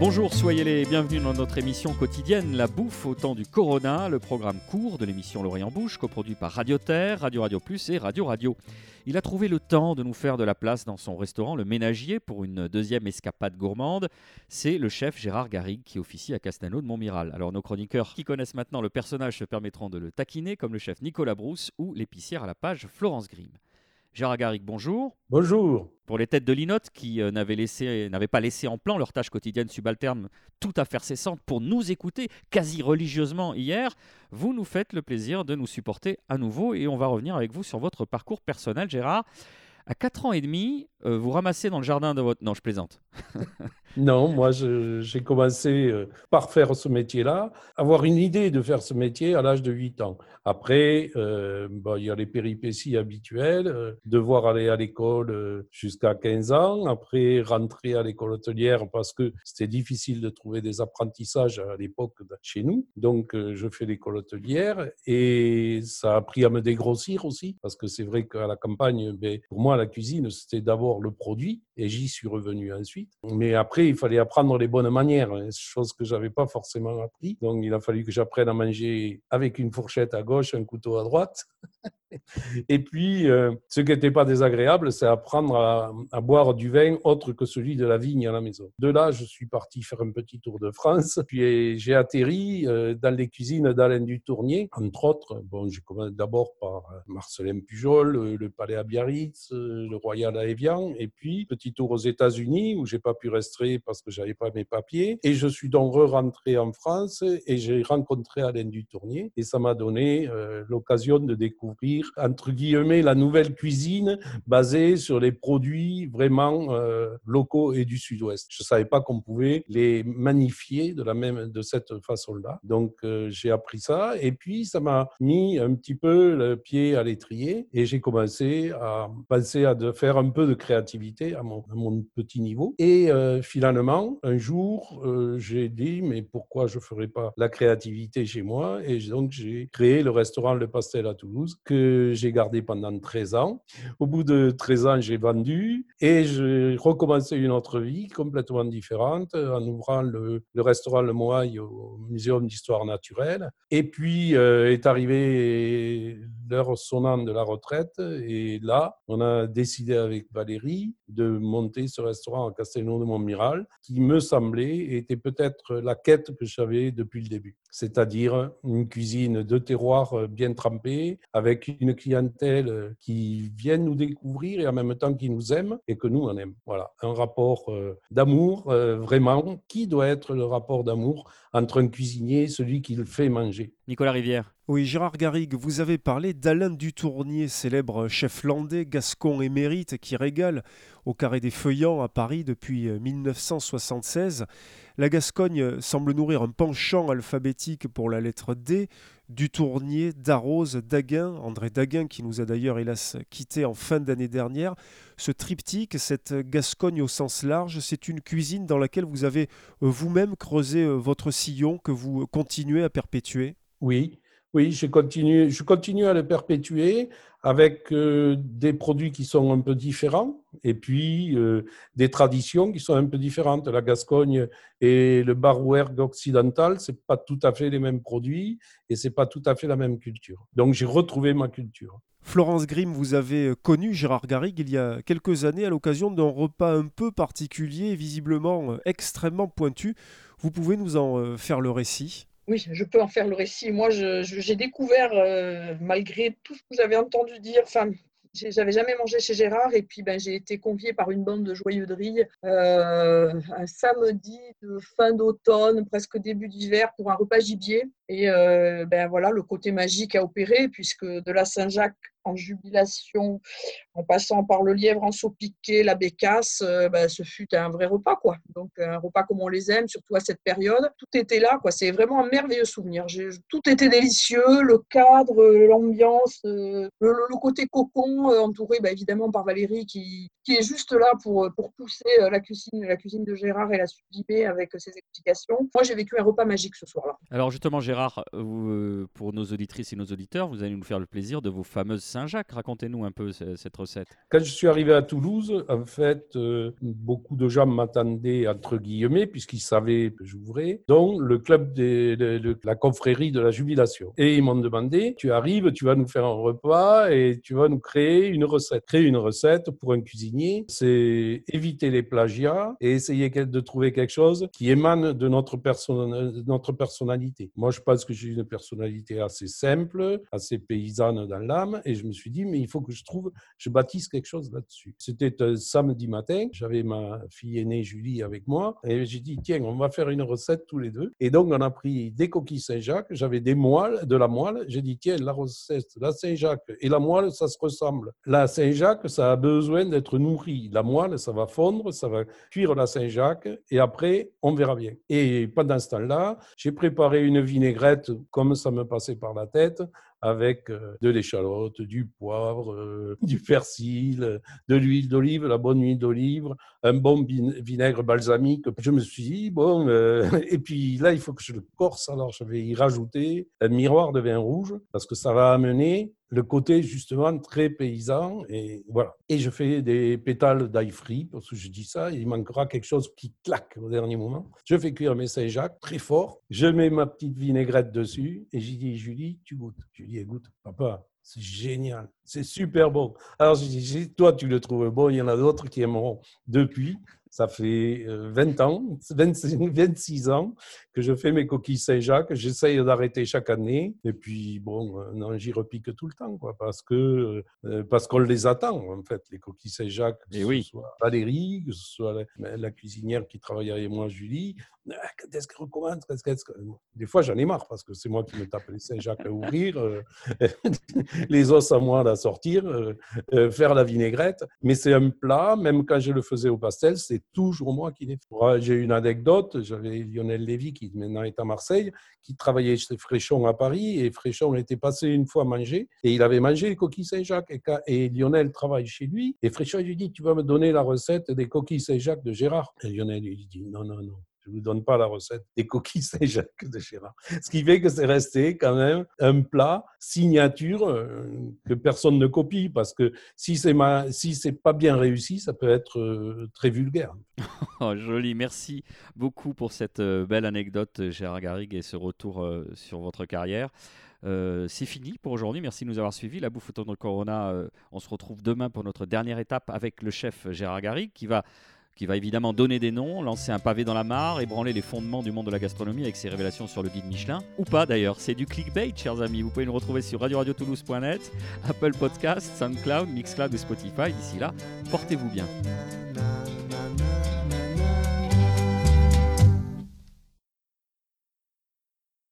Bonjour, soyez les bienvenus dans notre émission quotidienne La bouffe au temps du Corona, le programme court de l'émission L'Orient Bouche, coproduit par Radio Terre, Radio Radio Plus et Radio Radio. Il a trouvé le temps de nous faire de la place dans son restaurant Le Ménagier pour une deuxième escapade gourmande. C'est le chef Gérard Garrigue qui officie à Castano de Montmiral. Alors nos chroniqueurs qui connaissent maintenant le personnage se permettront de le taquiner comme le chef Nicolas Brousse ou l'épicière à la page Florence Grimm. Gérard Garrigue, bonjour. Bonjour. Pour les têtes de linotte qui euh, n'avaient, laissé, n'avaient pas laissé en plan leur tâche quotidienne subalterne tout à faire cessante pour nous écouter quasi religieusement hier, vous nous faites le plaisir de nous supporter à nouveau et on va revenir avec vous sur votre parcours personnel, Gérard. À 4 ans et demi, euh, vous ramassez dans le jardin de votre... Non, je plaisante. non, moi, j'ai commencé euh, par faire ce métier-là, avoir une idée de faire ce métier à l'âge de 8 ans. Après, euh, il y a les péripéties habituelles, devoir aller à l'école jusqu'à 15 ans, après rentrer à l'école hôtelière parce que c'était difficile de trouver des apprentissages à l'époque chez nous. Donc, je fais l'école hôtelière et ça a appris à me dégrossir aussi parce que c'est vrai qu'à la campagne, ben, pour moi, la cuisine, c'était d'abord le produit et j'y suis revenu ensuite. Mais après, il fallait apprendre les bonnes manières, hein, chose que j'avais pas forcément appris. Donc, il a fallu que j'apprenne à manger avec une fourchette à gauche, un couteau à droite. Et puis, euh, ce qui n'était pas désagréable, c'est apprendre à, boire du vin autre que celui de la vigne à la maison. De là, je suis parti faire un petit tour de France. Puis j'ai atterri euh, dans les cuisines d'Alain Dutournier, entre autres. Bon, j'ai commencé d'abord par euh, Marcelin Pujol, le Palais à Biarritz, le Royal à Evian. Et puis, petit tour aux États-Unis où j'ai pas pu rester parce que j'avais pas mes papiers. Et je suis donc re-rentré en France et j'ai rencontré Alain Dutournier. Et ça m'a donné l'occasion de découvrir entre guillemets, la nouvelle cuisine basée sur les produits vraiment euh, locaux et du sud-ouest. Je ne savais pas qu'on pouvait les magnifier de, la même, de cette façon-là. Donc, euh, j'ai appris ça. Et puis, ça m'a mis un petit peu le pied à l'étrier et j'ai commencé à penser à de faire un peu de créativité à mon, petit niveau. Et euh, finalement, un jour, j'ai dit, mais pourquoi je ne ferais pas la créativité chez moi? Et donc, j'ai créé le restaurant Le Pastel à Toulouse que j'ai gardé pendant 13 ans. Au bout de 13 ans, j'ai vendu et j'ai recommencé une autre vie complètement différente en ouvrant le, restaurant Le Moaille au Muséum d'histoire naturelle. Et puis euh, est arrivé l'heure sonnante de la retraite et là, on a décidé avec Valérie de monter ce restaurant à Castelnau de Montmiral qui me semblait était peut-être la quête que j'avais depuis le début, c'est-à-dire une cuisine de terroir bien trempée avec une clientèle qui vient nous découvrir et en même temps qui nous aime et que nous on aime. Voilà, un rapport euh, d'amour euh, vraiment. Qui doit être le rapport d'amour entre un cuisinier et celui qui le fait manger Nicolas Rivière. Oui, Gérard Garrigue, vous avez parlé d'Alain Dutournier, célèbre chef landais, gascon émérite qui régale au Carré des Feuillants à Paris depuis 1976. La Gascogne semble nourrir un penchant alphabétique pour la lettre D, Dutournier, Darroze, Daguin, André Daguin qui nous a d'ailleurs hélas quitté en fin d'année dernière. Ce triptyque, cette Gascogne au sens large, c'est une cuisine dans laquelle vous avez euh, vous-même creusé euh, votre sillon que vous continuez à perpétuer? Oui, oui, je continue, je continue à le perpétuer avec euh, des produits qui sont un peu différents et puis euh, des traditions qui sont un peu différentes. La Gascogne et le Barouergue occidental, c'est pas tout à fait les mêmes produits et c'est pas tout à fait la même culture. Donc j'ai retrouvé ma culture. Florence Grimm, vous avez connu Gérard Garrigue il y a quelques années à l'occasion d'un repas un peu particulier, visiblement euh, extrêmement pointu. Vous pouvez nous en faire le récit? Oui, je peux en faire le récit. Moi, j'ai découvert, euh, malgré tout ce que j'avais entendu dire, enfin, j'avais jamais mangé chez Gérard et puis ben, j'ai été conviée par une bande de joyeux euh, un samedi de fin d'automne, presque début d'hiver, pour un repas gibier. Et euh, ben voilà, le côté magique a opéré puisque de la Saint-Jacques en jubilation, en passant par le lièvre en saut piqué, la bécasse, euh, ben, ce fut un vrai repas, quoi. Donc un repas comme on les aime, surtout à cette période. Tout était là, quoi. C'est vraiment un merveilleux souvenir. Tout était délicieux, le cadre, l'ambiance, euh, le, côté cocon, entouré ben, évidemment par Valérie qui, qui est juste là pour, pour pousser la cuisine, la cuisine de Gérard et la sublimer avec ses explications. Moi, j'ai vécu un repas magique ce soir-là. Alors justement, Gérard Euh, pour nos auditrices et nos auditeurs, vous allez nous faire le plaisir de vos fameuses Saint-Jacques. Racontez-nous un peu cette recette. Quand je suis arrivé à Toulouse, en fait, euh, beaucoup de gens m'attendaient entre guillemets, puisqu'ils savaient que j'ouvrais, dont le club de, la confrérie de la jubilation. Et ils m'ont demandé, tu arrives, tu vas nous faire un repas et tu vas nous créer une recette. Créer une recette pour un cuisinier, c'est éviter les plagiats et essayer de trouver quelque chose qui émane de notre, notre personnalité. Moi, je pense que j'ai une personnalité assez simple, assez paysanne dans l'âme, et je me suis dit, mais il faut que je trouve, je bâtisse quelque chose là-dessus. C'était un samedi matin, j'avais ma fille aînée Julie avec moi, et j'ai dit, tiens, on va faire une recette tous les deux. Et donc, on a pris des coquilles Saint-Jacques, j'avais des moelles, de la moelle, j'ai dit, tiens, la recette, la Saint-Jacques et la moelle, ça se ressemble. La Saint-Jacques, ça a besoin d'être nourri. La moelle, ça va fondre, ça va cuire la Saint-Jacques, et après, on verra bien. Et pendant ce temps-là, j'ai préparé une vinaigrette comme ça me passait par la tête, avec euh, de l'échalote, du poivre, euh, du persil, de l'huile d'olive, la bonne huile d'olive, un bon vinaigre balsamique. Je me suis dit, bon, euh, et puis là, il faut que je le corse, alors je vais y rajouter un miroir de vin rouge, parce que ça va amener le côté justement très paysan. Et voilà. Et je fais des pétales d'ail frit, parce que je dis ça, il manquera quelque chose qui claque au dernier moment. Je fais cuire mes Saint-Jacques très fort. Je mets ma petite vinaigrette dessus et j'ai dit, Julie, tu goûtes. Julie, goûte. Papa, c'est génial, c'est super bon. Alors, je dis, toi, tu le trouves bon, il y en a d'autres qui aimeront. Depuis, ça fait 20 euh, ans, 26 ans que je fais mes coquilles Saint-Jacques. J'essaye d'arrêter chaque année. Et puis, bon, euh, non, j'y repique tout le temps, quoi, parce que euh, parce qu'on les attend, en fait, les coquilles Saint-Jacques. Que Et ce soit Valérie, que ce soit la, cuisinière qui travaille avec moi, Julie. Ah, quand est-ce qu'elle recommence Des fois, j'en ai marre, parce que c'est moi qui me tape les Saint-Jacques à ouvrir, les os à moi à sortir, faire la vinaigrette. Mais c'est un plat, même quand je le faisais au pastel, c'est toujours moi qui l'ai fait. J'ai une anecdote, j'avais Lionel Lévy, qui maintenant est à Marseille, qui travaillait chez Fréchon à Paris, et Fréchon était passé une fois manger, et il avait mangé les coquilles Saint-Jacques. Et, Lionel travaille chez lui, et Fréchon lui dit, tu vas me donner la recette des coquilles Saint-Jacques de Gérard? Et Lionel lui dit, non, non, non, ne vous donne pas la recette des coquilles Saint-Jacques de Gérard. Ce qui fait que c'est resté quand même un plat signature euh, que personne ne copie parce que si c'est si pas bien réussi, ça peut être euh, très vulgaire. Oh, joli, merci beaucoup pour cette euh, belle anecdote, Gérard Garrigue, et ce retour sur votre carrière. c'est fini pour aujourd'hui. Merci de nous avoir suivis. La bouffe autour de Corona, on se retrouve demain pour notre dernière étape avec le chef Gérard Garrigue qui va qui va évidemment donner des noms, lancer un pavé dans la mare, ébranler les fondements du monde de la gastronomie avec ses révélations sur le guide Michelin. Ou pas d'ailleurs, c'est du clickbait, chers amis. Vous pouvez nous retrouver sur radio-radio-toulouse.net, Apple Podcast, SoundCloud, Mixcloud et Spotify. D'ici là, portez-vous bien.